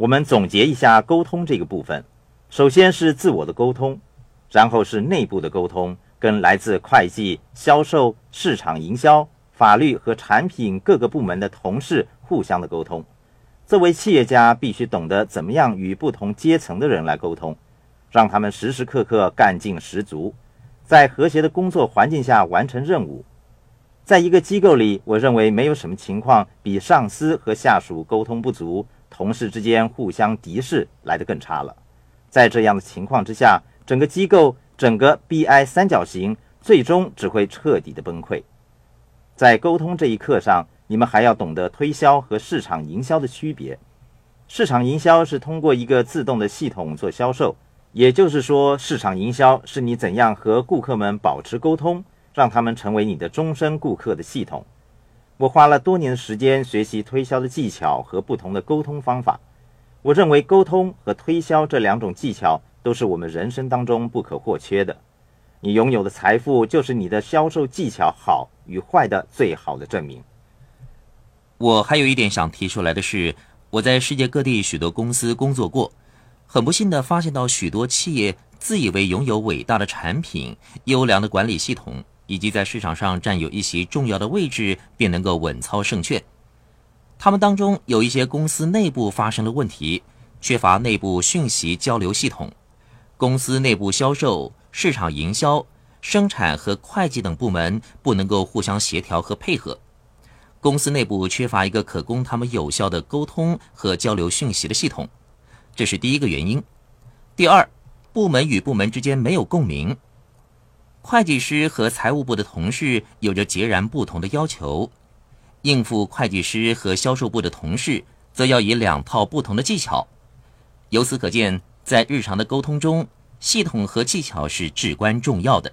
我们总结一下沟通这个部分：首先是自我的沟通，然后是内部的沟通，跟来自会计、销售、市场营销、法律和产品各个部门的同事互相的沟通。作为企业家，必须懂得怎么样与不同阶层的人来沟通，让他们时时刻刻干劲十足，在和谐的工作环境下完成任务。在一个机构里，我认为没有什么情况比上司和下属沟通不足、同事之间互相敌视来得更差了。在这样的情况之下，整个机构、整个 BI 三角形最终只会彻底的崩溃。在沟通这一课上。你们还要懂得推销和市场营销的区别。市场营销是通过一个自动的系统做销售，也就是说，市场营销是你怎样和顾客们保持沟通，让他们成为你的终身顾客的系统。我花了多年的时间学习推销的技巧和不同的沟通方法。我认为沟通和推销这两种技巧都是我们人生当中不可或缺的。你拥有的财富就是你的销售技巧好与坏的最好的证明。我还有一点想提出来的是，我在世界各地许多公司工作过，很不幸的发现到许多企业自以为拥有伟大的产品、优良的管理系统，以及在市场上占有一席重要的位置，便能够稳操胜券。他们当中有一些公司内部发生了问题，缺乏内部讯息交流系统，公司内部销售、市场营销、生产和会计等部门不能够互相协调和配合。公司内部缺乏一个可供他们有效的沟通和交流讯息的系统，这是第一个原因。第二，部门与部门之间没有共鸣。会计师和财务部的同事有着截然不同的要求，应付会计师和销售部的同事则要以两套不同的技巧。由此可见，在日常的沟通中，系统和技巧是至关重要的。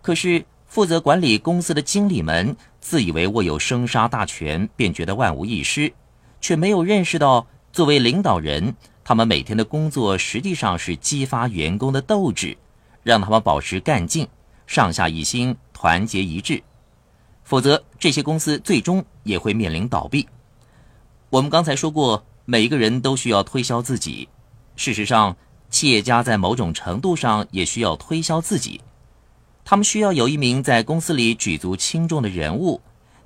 可是，负责管理公司的经理们。自以为握有生杀大权，便觉得万无一失，却没有认识到，作为领导人，他们每天的工作实际上是激发员工的斗志，让他们保持干劲，上下一心，团结一致。否则，这些公司最终也会面临倒闭。我们刚才说过，每一个人都需要推销自己。事实上，企业家在某种程度上也需要推销自己。他们需要有一名在公司里举足轻重的人物，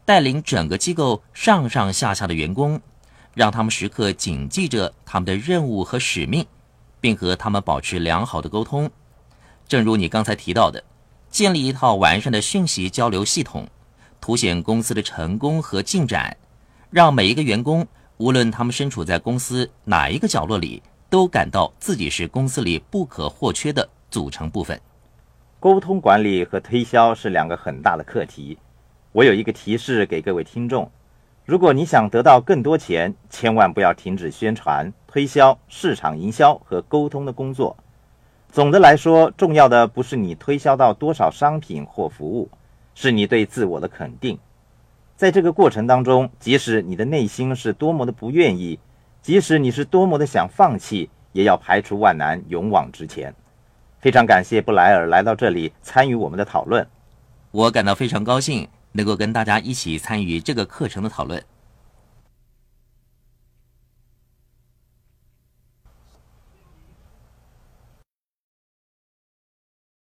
带领整个机构上上下下的员工，让他们时刻谨记着他们的任务和使命，并和他们保持良好的沟通。正如你刚才提到的，建立一套完善的讯息交流系统，凸显公司的成功和进展，让每一个员工，无论他们身处在公司哪一个角落里，都感到自己是公司里不可或缺的组成部分。沟通管理和推销是两个很大的课题。我有一个提示给各位听众：如果你想得到更多钱，千万不要停止宣传、推销、市场营销和沟通的工作。总的来说，重要的不是你推销到多少商品或服务，是你对自我的肯定。在这个过程当中，即使你的内心是多么的不愿意，即使你是多么的想放弃，也要排除万难，勇往直前。非常感谢布莱尔来到这里参与我们的讨论，我感到非常高兴能够跟大家一起参与这个课程的讨论。